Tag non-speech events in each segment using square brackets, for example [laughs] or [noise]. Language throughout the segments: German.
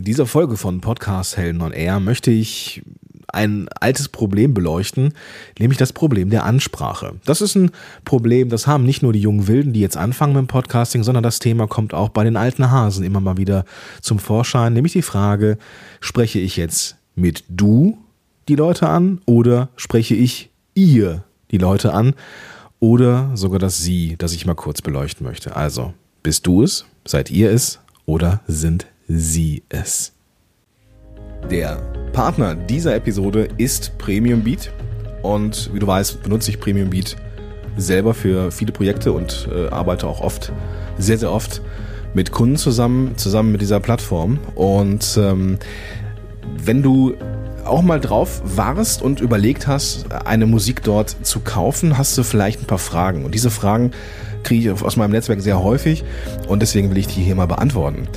In dieser Folge von Podcast Helden on Air möchte ich ein altes Problem beleuchten, nämlich das Problem der Ansprache. Das ist ein Problem, das haben nicht nur die jungen Wilden, die jetzt anfangen mit dem Podcasting, sondern das Thema kommt auch bei den alten Hasen immer mal wieder zum Vorschein, nämlich die Frage, spreche ich jetzt mit du die Leute an oder spreche ich ihr die Leute an oder sogar das sie, das ich mal kurz beleuchten möchte. Also, bist du es, seid ihr es oder sind sie es? Der Partner dieser Episode ist Premium Beat. Und wie du weißt, benutze ich Premium Beat selber für viele Projekte und äh, arbeite auch oft, sehr, sehr oft mit Kunden zusammen, zusammen mit dieser Plattform. Und ähm, wenn du auch mal drauf warst und überlegt hast, eine Musik dort zu kaufen, hast du vielleicht ein paar Fragen. Und diese Fragen kriege ich aus meinem Netzwerk sehr häufig und deswegen will ich die hier mal beantworten.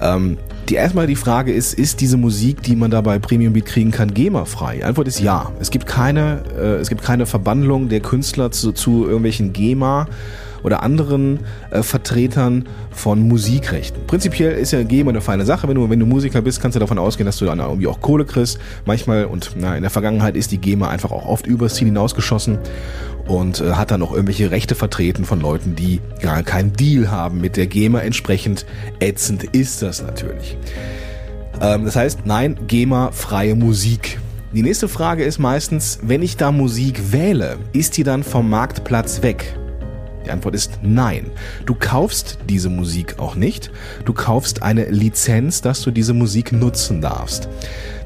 Ähm, die erstmal die Frage ist, ist diese Musik, die man da bei Premium Beat kriegen kann, GEMA-frei? Die Antwort ist ja. Es gibt keine, äh, es gibt keine Verbandlung der Künstler zu, zu irgendwelchen GEMA oder anderen äh, Vertretern von Musikrechten. Prinzipiell ist ja GEMA eine feine Sache. Wenn du, wenn du Musiker bist, kannst du davon ausgehen, dass du dann irgendwie auch Kohle kriegst. Manchmal und na, in der Vergangenheit ist die GEMA einfach auch oft übers Ziel hinausgeschossen und äh, hat dann auch irgendwelche Rechte vertreten von Leuten, die gar keinen Deal haben mit der GEMA. Entsprechend ätzend ist das natürlich. Ähm, das heißt, nein, GEMA freie Musik. Die nächste Frage ist meistens, wenn ich da Musik wähle, ist die dann vom Marktplatz weg? Die Antwort ist nein. Du kaufst diese Musik auch nicht. Du kaufst eine Lizenz, dass du diese Musik nutzen darfst.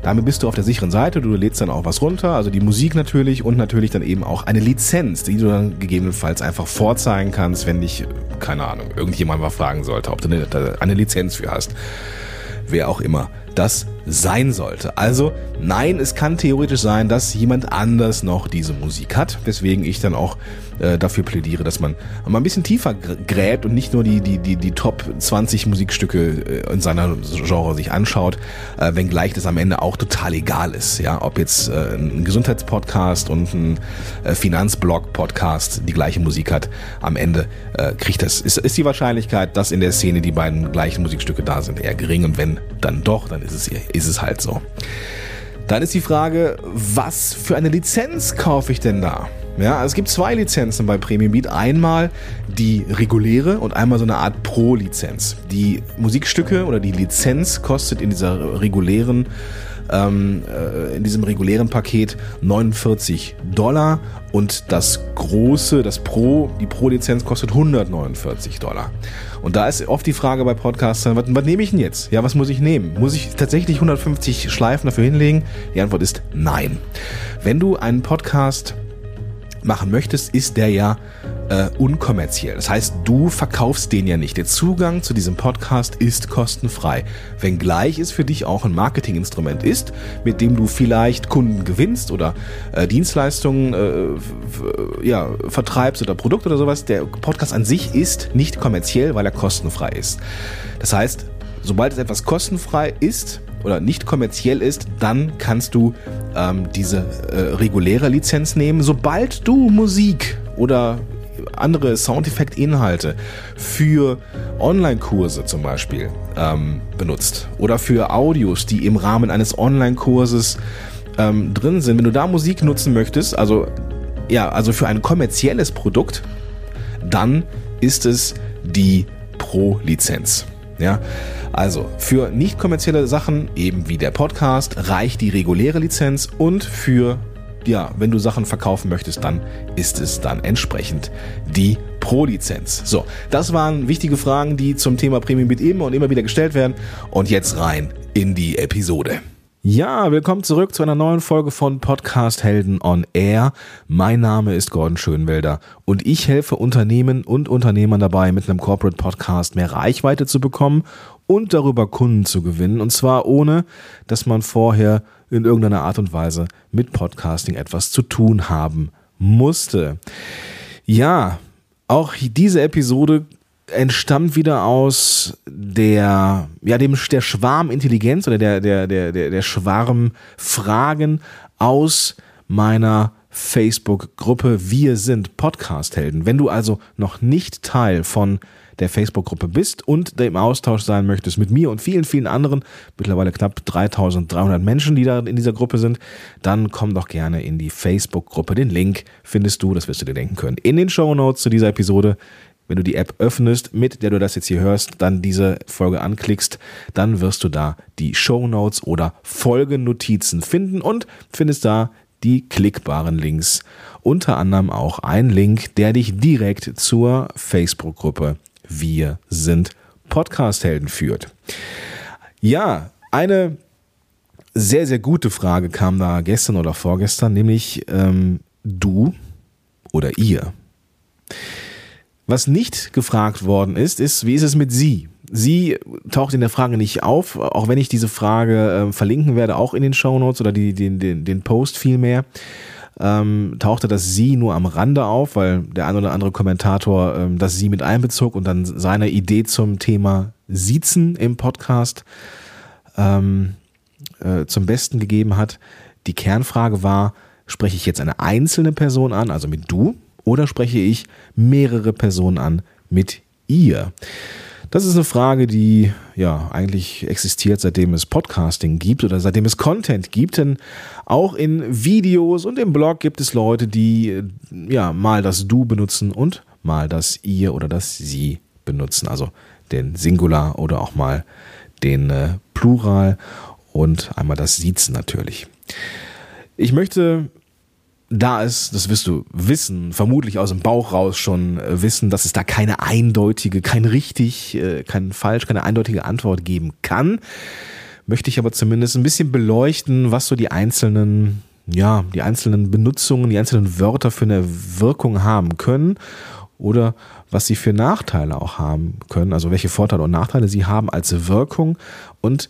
Damit bist du auf der sicheren Seite. Du lädst dann auch was runter, also die Musik natürlich und natürlich dann eben auch eine Lizenz, die du dann gegebenenfalls einfach vorzeigen kannst, wenn dich, keine Ahnung, irgendjemand mal fragen sollte, ob du eine, eine Lizenz für hast. Wer auch immer das sein sollte. Also nein, es kann theoretisch sein, dass jemand anders noch diese Musik hat, weswegen ich dann auch äh, dafür plädiere, dass man mal ein bisschen tiefer gräbt und nicht nur die, die, die, die Top 20 Musikstücke äh, in seiner Genre sich anschaut, äh, wenngleich das am Ende auch total egal ist. Ja, ob jetzt äh, ein Gesundheitspodcast und ein äh, Finanzblog-Podcast die gleiche Musik hat, am Ende äh, kriegt das, ist, ist die Wahrscheinlichkeit, dass in der Szene die beiden gleichen Musikstücke da sind, eher gering und wenn dann doch, dann ist es, ist es halt so. Dann ist die Frage, was für eine Lizenz kaufe ich denn da? Ja, es gibt zwei Lizenzen bei Premium Beat. Einmal die reguläre und einmal so eine Art Pro-Lizenz. Die Musikstücke oder die Lizenz kostet in dieser regulären ähm, äh, in diesem regulären Paket 49 Dollar und das große, das Pro, die Pro-Lizenz kostet 149 Dollar. Und da ist oft die Frage bei Podcastern, was, was nehme ich denn jetzt? Ja, was muss ich nehmen? Muss ich tatsächlich 150 Schleifen dafür hinlegen? Die Antwort ist nein. Wenn du einen Podcast machen möchtest, ist der ja äh, unkommerziell. Das heißt, du verkaufst den ja nicht. Der Zugang zu diesem Podcast ist kostenfrei. Wenngleich es für dich auch ein Marketinginstrument ist, mit dem du vielleicht Kunden gewinnst oder äh, Dienstleistungen äh, ja, vertreibst oder Produkte oder sowas. Der Podcast an sich ist nicht kommerziell, weil er kostenfrei ist. Das heißt, sobald es etwas kostenfrei ist, oder nicht kommerziell ist, dann kannst du ähm, diese äh, reguläre Lizenz nehmen. Sobald du Musik oder andere Soundeffekt-Inhalte für Online-Kurse zum Beispiel ähm, benutzt oder für Audios, die im Rahmen eines Online-Kurses ähm, drin sind. Wenn du da Musik nutzen möchtest, also ja, also für ein kommerzielles Produkt, dann ist es die Pro-Lizenz. Ja, also für nicht kommerzielle Sachen, eben wie der Podcast, reicht die reguläre Lizenz und für ja, wenn du Sachen verkaufen möchtest, dann ist es dann entsprechend die Pro-Lizenz. So, das waren wichtige Fragen, die zum Thema Premium Bit immer und immer wieder gestellt werden. Und jetzt rein in die Episode. Ja, willkommen zurück zu einer neuen Folge von Podcast Helden on Air. Mein Name ist Gordon Schönwelder und ich helfe Unternehmen und Unternehmern dabei, mit einem Corporate Podcast mehr Reichweite zu bekommen und darüber Kunden zu gewinnen. Und zwar ohne, dass man vorher in irgendeiner Art und Weise mit Podcasting etwas zu tun haben musste. Ja, auch diese Episode entstammt wieder aus der, ja, dem, der Schwarmintelligenz oder der, der, der, der, der Schwarmfragen aus meiner Facebook-Gruppe Wir sind Podcast-Helden. Wenn du also noch nicht Teil von der Facebook-Gruppe bist und im Austausch sein möchtest mit mir und vielen, vielen anderen, mittlerweile knapp 3300 Menschen, die da in dieser Gruppe sind, dann komm doch gerne in die Facebook-Gruppe. Den Link findest du, das wirst du dir denken können, in den Show Notes zu dieser Episode wenn du die App öffnest, mit der du das jetzt hier hörst, dann diese Folge anklickst, dann wirst du da die Show Notes oder Folgennotizen finden und findest da die klickbaren Links. Unter anderem auch ein Link, der dich direkt zur Facebook-Gruppe Wir sind Podcast-Helden führt. Ja, eine sehr, sehr gute Frage kam da gestern oder vorgestern, nämlich ähm, du oder ihr. Was nicht gefragt worden ist, ist, wie ist es mit sie? Sie taucht in der Frage nicht auf, auch wenn ich diese Frage äh, verlinken werde, auch in den Show Notes oder die, den, den, den Post vielmehr. Ähm, tauchte das Sie nur am Rande auf, weil der ein oder andere Kommentator ähm, das Sie mit einbezog und dann seine Idee zum Thema Siezen im Podcast ähm, äh, zum Besten gegeben hat. Die Kernfrage war, spreche ich jetzt eine einzelne Person an, also mit du, oder spreche ich mehrere Personen an mit ihr? Das ist eine Frage, die ja eigentlich existiert, seitdem es Podcasting gibt oder seitdem es Content gibt. Denn auch in Videos und im Blog gibt es Leute, die ja mal das Du benutzen und mal das Ihr oder das Sie benutzen. Also den Singular oder auch mal den äh, Plural und einmal das Siezen natürlich. Ich möchte da ist, das wirst du wissen, vermutlich aus dem Bauch raus schon äh, wissen, dass es da keine eindeutige, kein richtig, äh, kein falsch, keine eindeutige Antwort geben kann. Möchte ich aber zumindest ein bisschen beleuchten, was so die einzelnen, ja, die einzelnen Benutzungen, die einzelnen Wörter für eine Wirkung haben können oder was sie für Nachteile auch haben können, also welche Vorteile und Nachteile sie haben als Wirkung und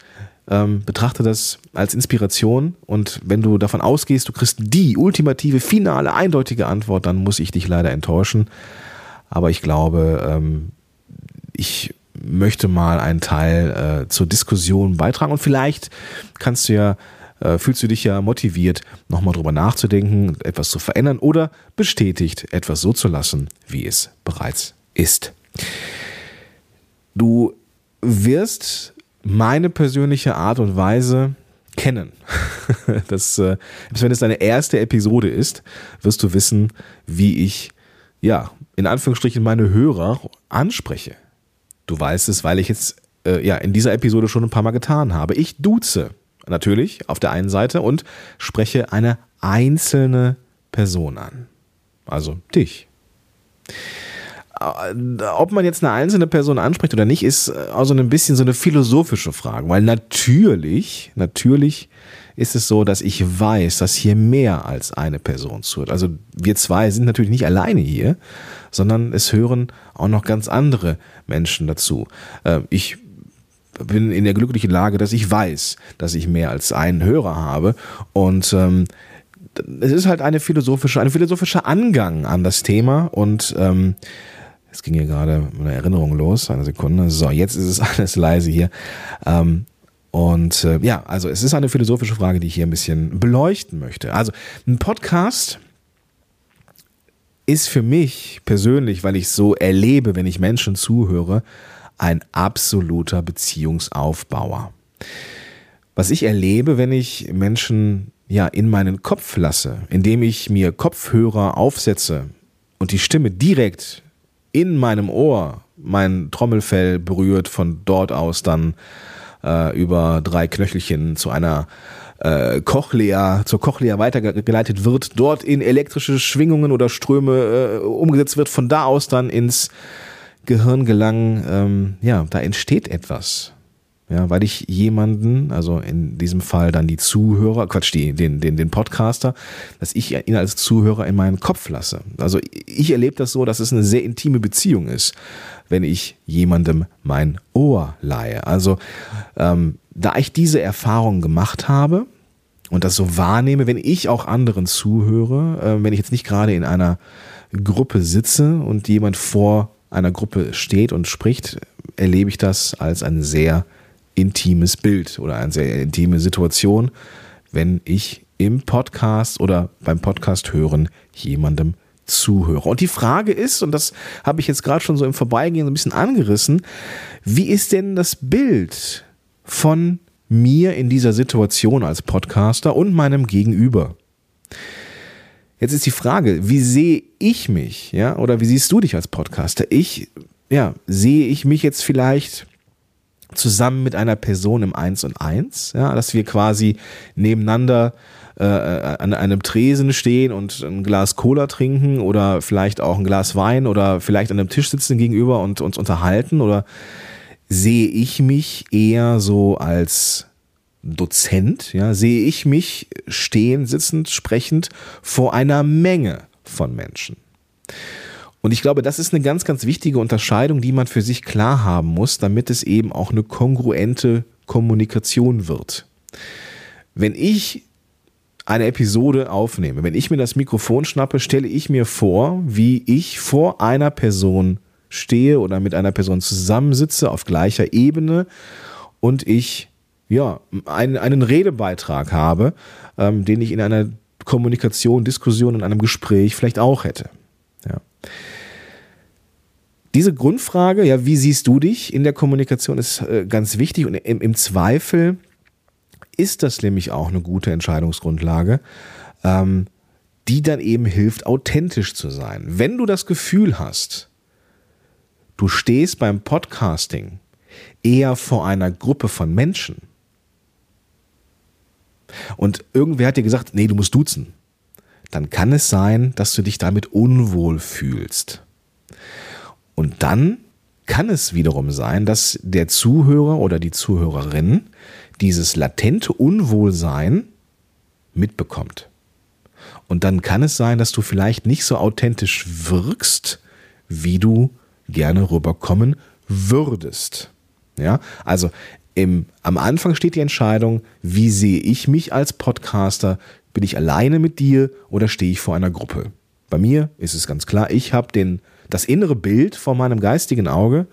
ähm, betrachte das als Inspiration und wenn du davon ausgehst, du kriegst die ultimative, finale, eindeutige Antwort, dann muss ich dich leider enttäuschen. Aber ich glaube, ähm, ich möchte mal einen Teil äh, zur Diskussion beitragen und vielleicht kannst du ja, äh, fühlst du dich ja motiviert, nochmal drüber nachzudenken, etwas zu verändern oder bestätigt, etwas so zu lassen, wie es bereits ist. Du wirst meine persönliche Art und Weise kennen. [laughs] das, äh, wenn es deine erste Episode ist, wirst du wissen, wie ich, ja, in Anführungsstrichen meine Hörer anspreche. Du weißt es, weil ich jetzt äh, ja in dieser Episode schon ein paar Mal getan habe. Ich duze natürlich auf der einen Seite und spreche eine einzelne Person an. Also dich. Äh, ob man jetzt eine einzelne Person anspricht oder nicht, ist also ein bisschen so eine philosophische Frage, weil natürlich, natürlich ist es so, dass ich weiß, dass hier mehr als eine Person zuhört. Also wir zwei sind natürlich nicht alleine hier, sondern es hören auch noch ganz andere Menschen dazu. Äh, ich bin in der glücklichen Lage, dass ich weiß, dass ich mehr als einen Hörer habe und ähm, es ist halt eine philosophische, ein philosophischer Angang an das Thema und ähm, es ging hier gerade eine Erinnerung los, eine Sekunde. So, jetzt ist es [laughs] alles leise hier. Ähm, und äh, ja, also es ist eine philosophische Frage, die ich hier ein bisschen beleuchten möchte. Also ein Podcast ist für mich persönlich, weil ich so erlebe, wenn ich Menschen zuhöre, ein absoluter Beziehungsaufbauer. Was ich erlebe, wenn ich Menschen ja in meinen Kopf lasse, indem ich mir Kopfhörer aufsetze und die Stimme direkt in meinem Ohr mein Trommelfell berührt, von dort aus dann äh, über drei Knöchelchen zu einer äh, Cochlea, zur Cochlea weitergeleitet wird, dort in elektrische Schwingungen oder Ströme äh, umgesetzt wird, von da aus dann ins Gehirn gelangen, ähm, ja, da entsteht etwas. Ja, weil ich jemanden, also in diesem Fall dann die Zuhörer, Quatsch, die, den, den, den Podcaster, dass ich ihn als Zuhörer in meinen Kopf lasse. Also ich erlebe das so, dass es eine sehr intime Beziehung ist, wenn ich jemandem mein Ohr leihe. Also ähm, da ich diese Erfahrung gemacht habe und das so wahrnehme, wenn ich auch anderen zuhöre, äh, wenn ich jetzt nicht gerade in einer Gruppe sitze und jemand vor einer Gruppe steht und spricht, erlebe ich das als ein sehr intimes Bild oder eine sehr intime Situation, wenn ich im Podcast oder beim Podcast hören jemandem Zuhörer. Und die Frage ist, und das habe ich jetzt gerade schon so im Vorbeigehen so ein bisschen angerissen, wie ist denn das Bild von mir in dieser Situation als Podcaster und meinem Gegenüber? Jetzt ist die Frage, wie sehe ich mich, ja, oder wie siehst du dich als Podcaster? Ich, ja, sehe ich mich jetzt vielleicht zusammen mit einer Person im Eins und Eins, ja, dass wir quasi nebeneinander äh, an einem Tresen stehen und ein Glas Cola trinken oder vielleicht auch ein Glas Wein oder vielleicht an einem Tisch sitzen gegenüber und uns unterhalten oder sehe ich mich eher so als Dozent, ja, sehe ich mich stehen, sitzend, sprechend vor einer Menge von Menschen. Und ich glaube, das ist eine ganz, ganz wichtige Unterscheidung, die man für sich klar haben muss, damit es eben auch eine kongruente Kommunikation wird. Wenn ich eine Episode aufnehme, wenn ich mir das Mikrofon schnappe, stelle ich mir vor, wie ich vor einer Person stehe oder mit einer Person zusammensitze auf gleicher Ebene und ich ja einen, einen Redebeitrag habe, ähm, den ich in einer Kommunikation, Diskussion, in einem Gespräch vielleicht auch hätte. Diese Grundfrage, ja, wie siehst du dich in der Kommunikation, ist äh, ganz wichtig und im, im, Zweifel ist das nämlich auch eine gute Entscheidungsgrundlage, ähm, die dann eben hilft, authentisch zu sein. Wenn du das Gefühl hast, du stehst beim Podcasting eher vor einer Gruppe von Menschen und irgendwer hat dir gesagt, nee, du musst duzen, dann kann es sein, dass du dich damit unwohl fühlst. Und dann kann es wiederum sein, dass der Zuhörer oder die Zuhörerin dieses latente Unwohlsein mitbekommt. Und dann kann es sein, dass du vielleicht nicht so authentisch wirkst, wie du gerne rüberkommen würdest. Ja, also im, am Anfang steht die Entscheidung, wie sehe ich mich als Podcaster? Bin ich alleine mit dir oder stehe ich vor einer Gruppe? Bei mir ist es ganz klar, ich habe den das innere Bild vor meinem geistigen Auge,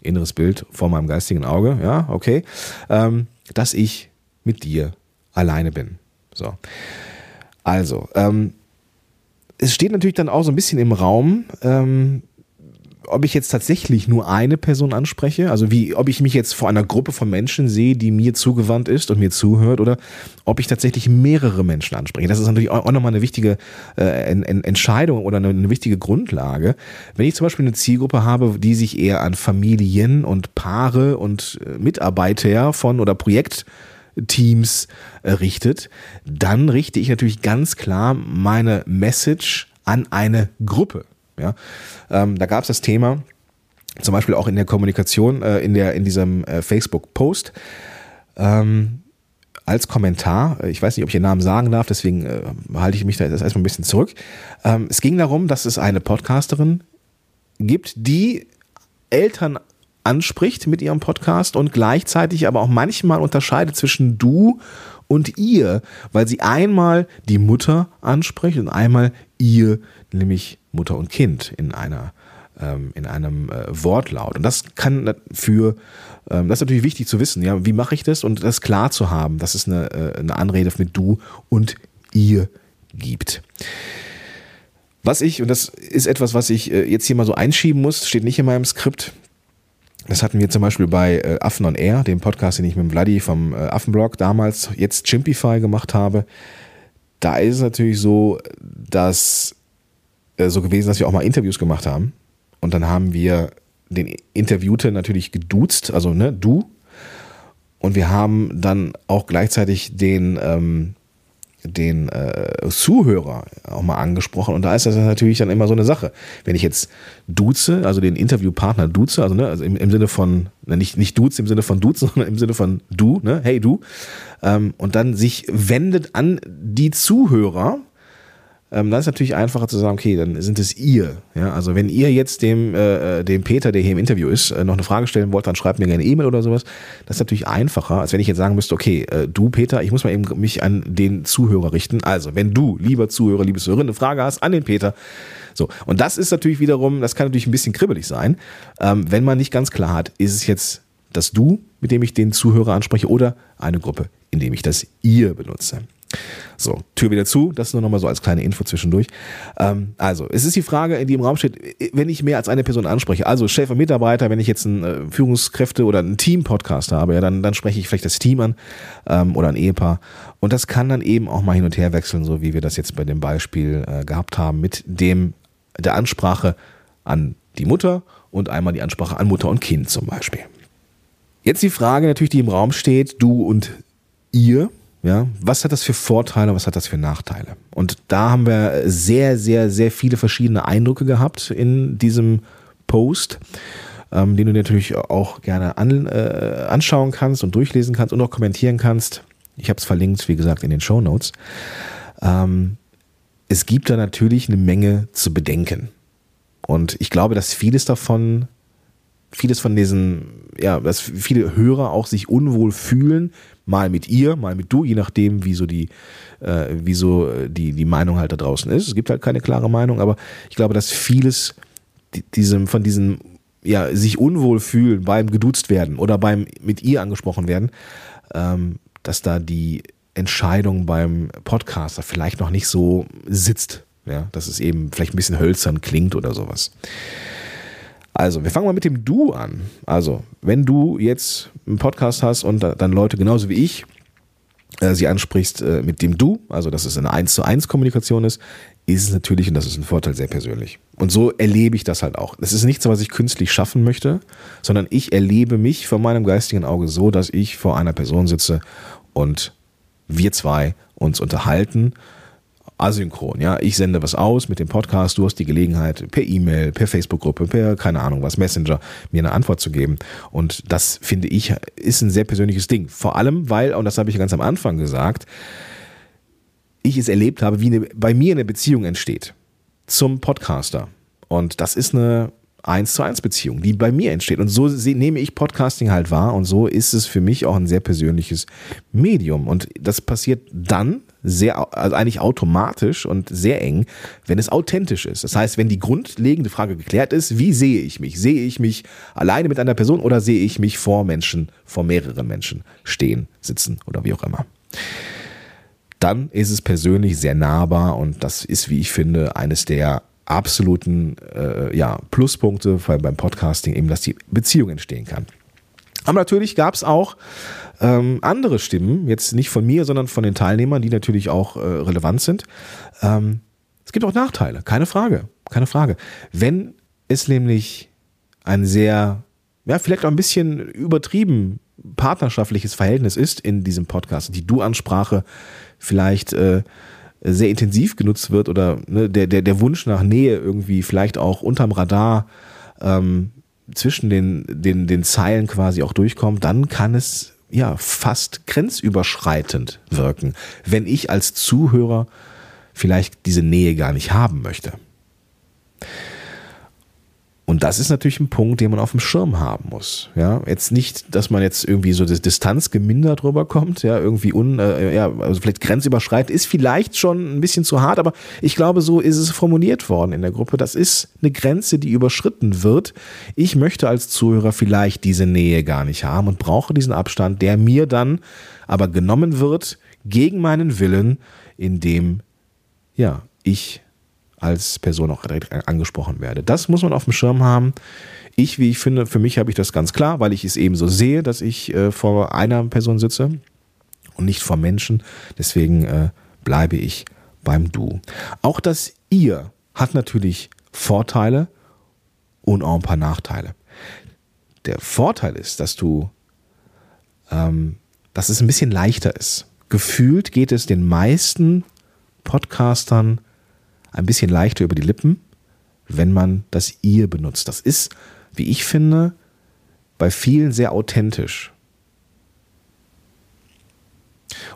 inneres Bild vor meinem geistigen Auge, ja, okay, ähm, dass ich mit dir alleine bin. So. Also, ähm, es steht natürlich dann auch so ein bisschen im Raum, ähm, ob ich jetzt tatsächlich nur eine Person anspreche, also wie, ob ich mich jetzt vor einer Gruppe von Menschen sehe, die mir zugewandt ist und mir zuhört, oder ob ich tatsächlich mehrere Menschen anspreche. Das ist natürlich auch nochmal eine wichtige äh, Entscheidung oder eine, eine wichtige Grundlage. Wenn ich zum Beispiel eine Zielgruppe habe, die sich eher an Familien und Paare und äh, Mitarbeiter von oder Projektteams äh, richtet, dann richte ich natürlich ganz klar meine Message an eine Gruppe. Ja? Ähm, da gab es das Thema, zum Beispiel auch in der Kommunikation, äh, in, der, in diesem äh, Facebook-Post, ähm, als Kommentar, äh, ich weiß nicht, ob ich den Namen sagen darf, deswegen äh, halte ich mich da erstmal ein bisschen zurück. Ähm, es ging darum, dass es eine Podcasterin gibt, die Eltern anspricht mit ihrem Podcast und gleichzeitig aber auch manchmal unterscheidet zwischen du und ihr, weil sie einmal die Mutter anspricht und einmal ihr, nämlich Mutter und Kind in einer ähm, in einem äh, Wortlaut. Und das kann für, ähm, das ist natürlich wichtig zu wissen, ja, wie mache ich das und das klar zu haben, dass es eine, äh, eine Anrede mit du und ihr gibt. Was ich, und das ist etwas, was ich äh, jetzt hier mal so einschieben muss, steht nicht in meinem Skript. Das hatten wir zum Beispiel bei äh, Affen on Air, dem Podcast, den ich mit dem Vladi vom äh, Affenblog damals jetzt Chimpify gemacht habe. Da ist es natürlich so, dass äh, so gewesen, dass wir auch mal Interviews gemacht haben. Und dann haben wir den Interviewte natürlich geduzt, also ne, du. Und wir haben dann auch gleichzeitig den, ähm, den äh, Zuhörer auch mal angesprochen. Und da ist das natürlich dann immer so eine Sache. Wenn ich jetzt duze, also den Interviewpartner duze, also, ne, also im, im Sinne von, ne, nicht, nicht duze im Sinne von duze, [laughs] sondern im Sinne von du, ne, hey du, ähm, und dann sich wendet an die Zuhörer, ähm, dann ist natürlich einfacher zu sagen, okay, dann sind es ihr. Ja, also wenn ihr jetzt dem, äh, äh, dem Peter, der hier im Interview ist, äh, noch eine Frage stellen wollt, dann schreibt mir gerne E-Mail oder sowas. Das ist natürlich einfacher, als wenn ich jetzt sagen müsste, okay, äh, du Peter, ich muss mal eben mich an den Zuhörer richten. Also, wenn du, lieber Zuhörer, liebe Zuhörerin, eine Frage hast an den Peter, so, und das ist natürlich wiederum, das kann natürlich ein bisschen kribbelig sein, ähm, wenn man nicht ganz klar hat, ist es jetzt das Du, mit dem ich den Zuhörer anspreche, oder eine Gruppe, in dem ich das Ihr benutze. So, Tür wieder zu, das nur nochmal so als kleine Info zwischendurch. Ähm, also, es ist die Frage, die im Raum steht, wenn ich mehr als eine Person anspreche, also Chef und Mitarbeiter, wenn ich jetzt einen äh, Führungskräfte oder einen Team-Podcast habe, ja, dann, dann spreche ich vielleicht das Team an ähm, oder ein Ehepaar. Und das kann dann eben auch mal hin und her wechseln, so wie wir das jetzt bei dem Beispiel äh, gehabt haben, mit dem der Ansprache an die Mutter und einmal die Ansprache an Mutter und Kind zum Beispiel. Jetzt die Frage natürlich, die im Raum steht, du und ihr, ja, was hat das für Vorteile, was hat das für Nachteile? Und da haben wir sehr, sehr, sehr viele verschiedene Eindrücke gehabt in diesem Post, ähm, den du natürlich auch gerne an, äh, anschauen kannst und durchlesen kannst und auch kommentieren kannst. Ich habe es verlinkt, wie gesagt, in den Show Notes. Ähm, es gibt da natürlich eine Menge zu bedenken. Und ich glaube, dass vieles davon, vieles von diesen, ja, dass viele Hörer auch sich unwohl fühlen, mal mit ihr, mal mit du, je nachdem, wie so die, äh, wie so die, die Meinung halt da draußen ist. Es gibt halt keine klare Meinung, aber ich glaube, dass vieles diesem, von diesem, ja, sich unwohl fühlen beim geduzt werden oder beim mit ihr angesprochen werden, ähm, dass da die Entscheidung beim Podcaster vielleicht noch nicht so sitzt. Ja, dass es eben vielleicht ein bisschen hölzern klingt oder sowas. Also, wir fangen mal mit dem Du an. Also, wenn du jetzt einen Podcast hast und dann Leute genauso wie ich äh, sie ansprichst äh, mit dem Du, also dass es eine 1 zu 1 Kommunikation ist, ist es natürlich, und das ist ein Vorteil, sehr persönlich. Und so erlebe ich das halt auch. Das ist nichts, was ich künstlich schaffen möchte, sondern ich erlebe mich von meinem geistigen Auge so, dass ich vor einer Person sitze und wir zwei uns unterhalten asynchron. Ja, ich sende was aus mit dem Podcast, du hast die Gelegenheit, per E-Mail, per Facebook-Gruppe, per keine Ahnung was, Messenger, mir eine Antwort zu geben. Und das finde ich ist ein sehr persönliches Ding. Vor allem, weil, und das habe ich ganz am Anfang gesagt, ich es erlebt habe, wie eine, bei mir eine Beziehung entsteht zum Podcaster. Und das ist eine eins zu eins Beziehung, die bei mir entsteht. Und so nehme ich Podcasting halt wahr und so ist es für mich auch ein sehr persönliches Medium. Und das passiert dann sehr, also eigentlich automatisch und sehr eng, wenn es authentisch ist. Das heißt, wenn die grundlegende Frage geklärt ist, wie sehe ich mich? Sehe ich mich alleine mit einer Person oder sehe ich mich vor Menschen, vor mehreren Menschen stehen, sitzen oder wie auch immer? Dann ist es persönlich sehr nahbar und das ist, wie ich finde, eines der absoluten äh, ja, Pluspunkte vor allem beim Podcasting, eben, dass die Beziehung entstehen kann. Aber natürlich gab es auch ähm, andere Stimmen, jetzt nicht von mir, sondern von den Teilnehmern, die natürlich auch äh, relevant sind. Ähm, es gibt auch Nachteile, keine Frage, keine Frage. Wenn es nämlich ein sehr, ja, vielleicht auch ein bisschen übertrieben partnerschaftliches Verhältnis ist in diesem Podcast, die Du-Ansprache vielleicht äh, sehr intensiv genutzt wird oder ne, der, der, der Wunsch nach Nähe irgendwie vielleicht auch unterm Radar ähm, zwischen den, den, den Zeilen quasi auch durchkommt, dann kann es ja fast grenzüberschreitend wirken, wenn ich als Zuhörer vielleicht diese Nähe gar nicht haben möchte. Und das ist natürlich ein Punkt, den man auf dem Schirm haben muss. Ja, jetzt nicht, dass man jetzt irgendwie so Distanz gemindert rüberkommt, ja, irgendwie un, äh, ja, also vielleicht grenzüberschreitend ist vielleicht schon ein bisschen zu hart, aber ich glaube, so ist es formuliert worden in der Gruppe. Das ist eine Grenze, die überschritten wird. Ich möchte als Zuhörer vielleicht diese Nähe gar nicht haben und brauche diesen Abstand, der mir dann aber genommen wird gegen meinen Willen, indem ja, ich als Person auch direkt angesprochen werde. Das muss man auf dem Schirm haben. Ich, wie ich finde, für mich habe ich das ganz klar, weil ich es eben so sehe, dass ich äh, vor einer Person sitze und nicht vor Menschen. Deswegen äh, bleibe ich beim Du. Auch das Ihr hat natürlich Vorteile und auch ein paar Nachteile. Der Vorteil ist, dass du, ähm, dass es ein bisschen leichter ist. Gefühlt geht es den meisten Podcastern ein bisschen leichter über die Lippen, wenn man das ihr benutzt. Das ist, wie ich finde, bei vielen sehr authentisch.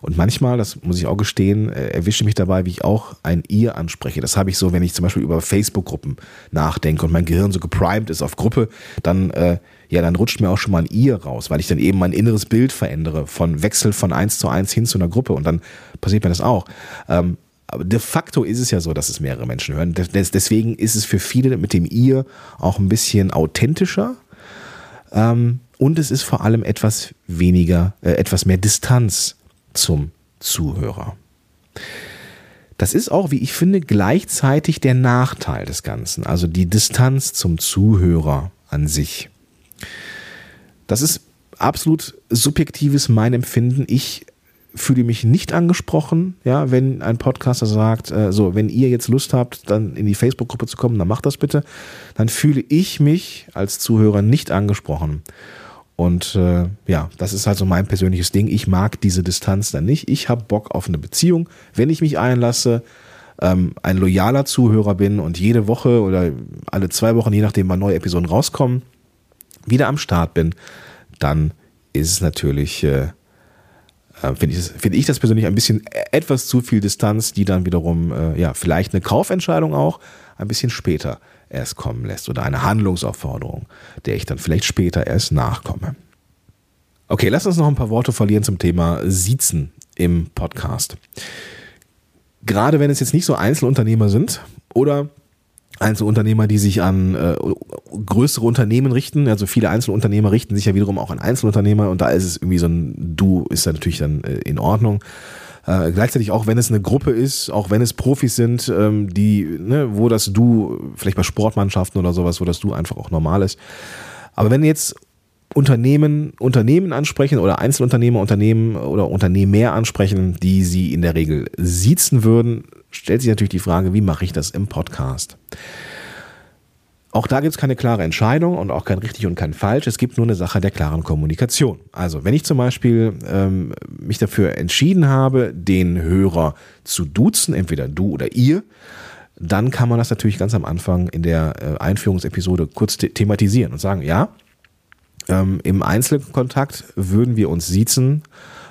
Und manchmal, das muss ich auch gestehen, äh, erwische mich dabei, wie ich auch ein ihr anspreche. Das habe ich so, wenn ich zum Beispiel über Facebook-Gruppen nachdenke und mein Gehirn so geprimed ist auf Gruppe, dann, äh, ja, dann rutscht mir auch schon mal ein ihr raus, weil ich dann eben mein inneres Bild verändere, von Wechsel von eins zu eins hin zu einer Gruppe und dann passiert mir das auch. Ähm, aber de facto ist es ja so, dass es mehrere Menschen hören. Deswegen ist es für viele mit dem ihr auch ein bisschen authentischer. Ähm, und es ist vor allem etwas weniger, äh, etwas mehr Distanz zum Zuhörer. Das ist auch, wie ich finde, gleichzeitig der Nachteil des Ganzen, also die Distanz zum Zuhörer an sich. Das ist absolut subjektives mein Empfinden. Ich fühle mich nicht angesprochen, ja, wenn ein Podcaster sagt, äh, so, wenn ihr jetzt Lust habt, dann in die Facebook-Gruppe zu kommen, dann macht das bitte. Dann fühle ich mich als Zuhörer nicht angesprochen. Und äh, ja, das ist halt so mein persönliches Ding. Ich mag diese Distanz dann nicht. Ich habe Bock auf eine Beziehung. Wenn ich mich einlasse, ähm, ein loyaler Zuhörer bin und jede Woche oder alle zwei Wochen, je nachdem, wann neue Episoden rauskommen, wieder am Start bin, dann ist es natürlich, äh, äh finde ich, find ich das persönlich ein bisschen etwas zu viel Distanz, die dann wiederum, äh, ja, vielleicht eine Kaufentscheidung auch ein bisschen später erst kommen lässt oder eine Handlungsaufforderung, der ich dann vielleicht später erst nachkomme. Okay, lass uns noch ein paar Worte verlieren zum Thema Siezen im Podcast. Gerade wenn es jetzt nicht so Einzelunternehmer sind oder Einzelunternehmer, die sich an äh, größere Unternehmen richten. Also viele Einzelunternehmer richten sich ja wiederum auch an Einzelunternehmer und da ist es irgendwie so ein Du ist da natürlich dann äh, in Ordnung. Äh, gleichzeitig auch, wenn es eine Gruppe ist, auch wenn es Profis sind, ähm, die, ne, wo das Du, vielleicht bei Sportmannschaften oder sowas, wo das Du einfach auch normal ist. Aber wenn jetzt Unternehmen, Unternehmen ansprechen oder Einzelunternehmer, Unternehmen oder Unternehmer ansprechen, die sie in der Regel siezen würden, stellt sich natürlich die Frage, wie mache ich das im Podcast? Auch da gibt es keine klare Entscheidung und auch kein richtig und kein falsch. Es gibt nur eine Sache der klaren Kommunikation. Also wenn ich zum Beispiel ähm, mich dafür entschieden habe, den Hörer zu duzen, entweder du oder ihr, dann kann man das natürlich ganz am Anfang in der äh, Einführungsepisode kurz thematisieren und sagen, ja, ähm, im Einzelkontakt würden wir uns siezen.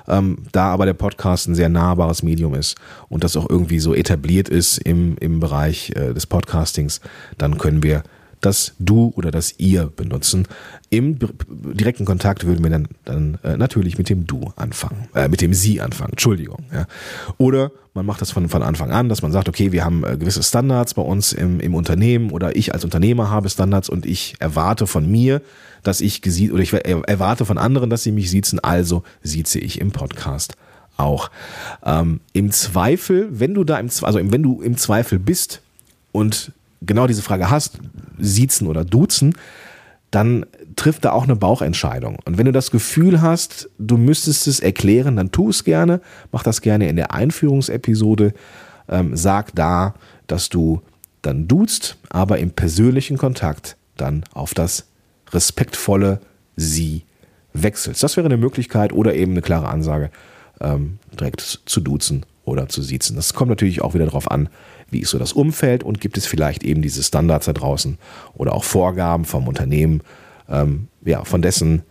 Ähm, da aber der Podcast ein sehr nahbares Medium ist und das auch irgendwie so etabliert ist im, im Bereich äh, des Podcastings, dann können wir das Du oder das Ihr benutzen. Im direkten Kontakt würden wir dann, dann äh, natürlich mit dem Du anfangen, äh, mit dem Sie anfangen, Entschuldigung. Ja. Oder man macht das von, von Anfang an, dass man sagt, okay, wir haben äh, gewisse Standards bei uns im, im Unternehmen oder ich als Unternehmer habe Standards und ich erwarte von mir, dass ich gesiezt oder ich erwarte von anderen, dass sie mich siezen, also sieze ich im Podcast auch. Ähm, Im Zweifel, wenn du da im, also wenn du im Zweifel bist und genau diese Frage hast, siezen oder duzen, dann trifft da auch eine Bauchentscheidung. Und wenn du das Gefühl hast, du müsstest es erklären, dann tu es gerne. Mach das gerne in der Einführungsepisode. Ähm, sag da, dass du dann duzt, aber im persönlichen Kontakt dann auf das respektvolle Sie wechselst. Das wäre eine Möglichkeit oder eben eine klare Ansage, ähm, direkt zu duzen oder zu siezen. Das kommt natürlich auch wieder darauf an, wie ist so das Umfeld und gibt es vielleicht eben diese Standards da draußen oder auch Vorgaben vom Unternehmen, ähm, ja, von dessen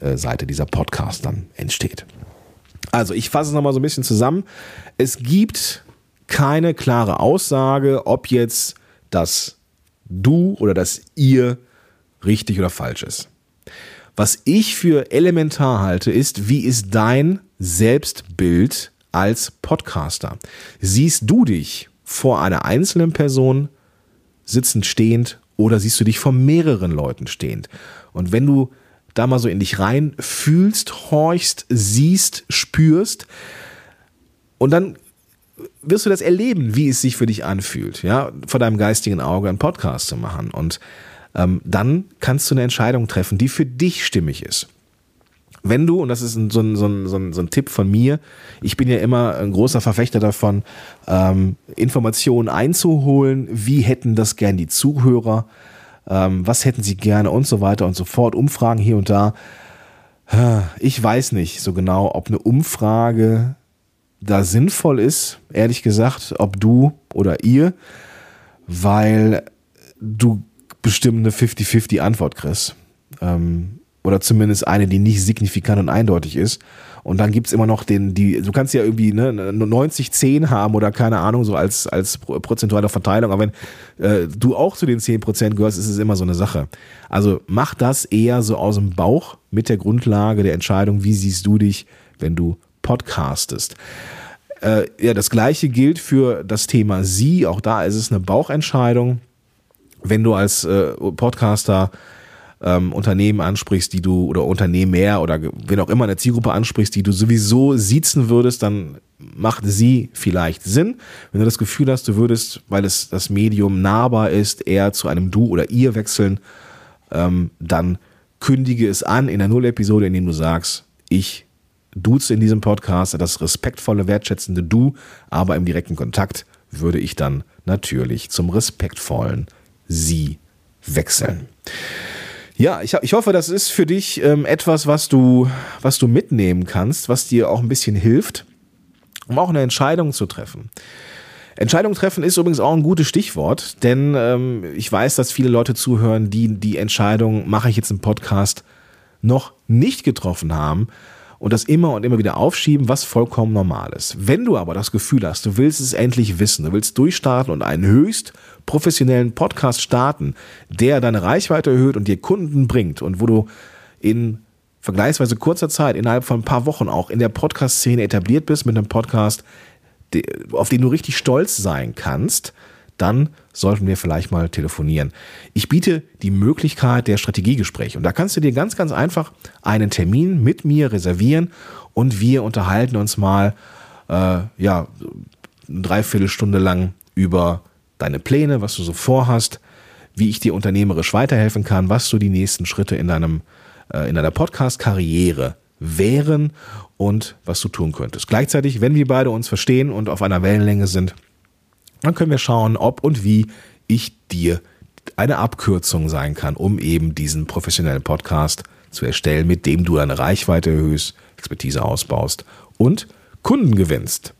äh, Seite dieser Podcast dann entsteht. Also ich fasse es nochmal so ein bisschen zusammen. Es gibt keine klare Aussage, ob jetzt das Du oder das Ihr richtig oder falsch ist. Was ich für elementar halte, ist, wie ist dein Selbstbild als Podcaster? Siehst du dich vor einer einzelnen Person sitzend, stehend oder siehst du dich vor mehreren Leuten stehend? Und wenn du da mal so in dich rein fühlst, horchst, siehst, spürst und dann wirst du das erleben, wie es sich für dich anfühlt, ja, vor deinem geistigen Auge einen Podcast zu machen und ähm, dann kannst du eine Entscheidung treffen, die für dich stimmig ist. Wenn du, und das ist ein, so, ein, so, ein, so, ein, Tipp von mir, ich bin ja immer ein großer Verfechter davon, ähm, Informationen einzuholen, wie hätten das gern die Zuhörer, ähm, was hätten sie gerne und so weiter und so fort, Umfragen hier und da. Ich weiß nicht so genau, ob eine Umfrage da sinnvoll ist, ehrlich gesagt, ob du oder ihr, weil du bestimmt eine 50-50 Antwort kriegst. Ähm, oder zumindest eine, die nicht signifikant und eindeutig ist. Und dann gibt's immer noch den, die, du kannst ja irgendwie ne, 90-10 haben oder keine Ahnung, so als, als prozentuale Verteilung. Aber wenn äh, du auch zu den 10% gehörst, ist es immer so eine Sache. Also mach das eher so aus dem Bauch mit der Grundlage der Entscheidung, wie siehst du dich, wenn du podcastest. Äh, ja, das gleiche gilt für das Thema Sie. Auch da ist es eine Bauchentscheidung wenn du als äh, Podcaster ähm, Unternehmen ansprichst, die du oder Unternehmen mehr oder wenn auch immer eine Zielgruppe ansprichst, die du sowieso siezen würdest, dann macht sie vielleicht Sinn. Wenn du das Gefühl hast, du würdest, weil es das Medium nahbar ist, eher zu einem Du oder Ihr wechseln, ähm, dann kündige es an in der Null-Episode, indem du sagst, ich duze in diesem Podcast das respektvolle, wertschätzende Du, aber im direkten Kontakt würde ich dann natürlich zum respektvollen Sie wechseln. Ja, ich, ich hoffe, das ist für dich ähm, etwas, was du, was du mitnehmen kannst, was dir auch ein bisschen hilft, um auch eine Entscheidung zu treffen. Entscheidung treffen ist übrigens auch ein gutes Stichwort, denn ähm, ich weiß, dass viele Leute zuhören, die die Entscheidung, mache ich jetzt einen Podcast, noch nicht getroffen haben und das immer und immer wieder aufschieben, was vollkommen normal ist. Wenn du aber das Gefühl hast, du willst es endlich wissen, du willst durchstarten und einen höchst professionellen Podcast starten, der deine Reichweite erhöht und dir Kunden bringt und wo du in vergleichsweise kurzer Zeit, innerhalb von ein paar Wochen auch in der Podcast-Szene etabliert bist mit einem Podcast, auf den du richtig stolz sein kannst, dann sollten wir vielleicht mal telefonieren. Ich biete die Möglichkeit der Strategiegespräche und da kannst du dir ganz, ganz einfach einen Termin mit mir reservieren und wir unterhalten uns mal, äh, ja, eine Dreiviertelstunde lang über deine Pläne, was du so vorhast, wie ich dir unternehmerisch weiterhelfen kann, was so die nächsten Schritte in deinem, äh, in deiner Podcast-Karriere wären und was du tun könntest. Gleichzeitig, wenn wir beide uns verstehen und auf einer Wellenlänge sind, dann können wir schauen, ob und wie ich dir eine Abkürzung sein kann, um eben diesen professionellen Podcast zu erstellen, mit dem du deine Reichweite erhöhst, Expertise ausbaust und Kunden gewinnst.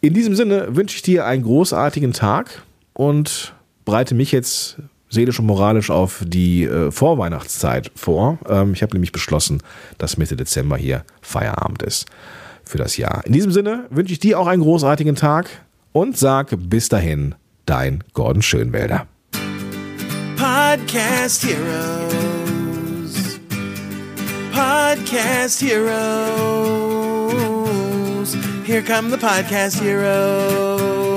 In diesem Sinne wünsche ich dir einen großartigen Tag und bereite mich jetzt seelisch und moralisch auf die äh, Vorweihnachtszeit vor. Ähm, ich habe nämlich beschlossen, dass Mitte Dezember hier Feierabend ist für das Jahr. In diesem Sinne wünsche ich dir auch einen großartigen Tag und sag bis dahin, dein Gordon Schönwälder. Podcast Heroes. Podcast Heroes. Here come the podcast heroes.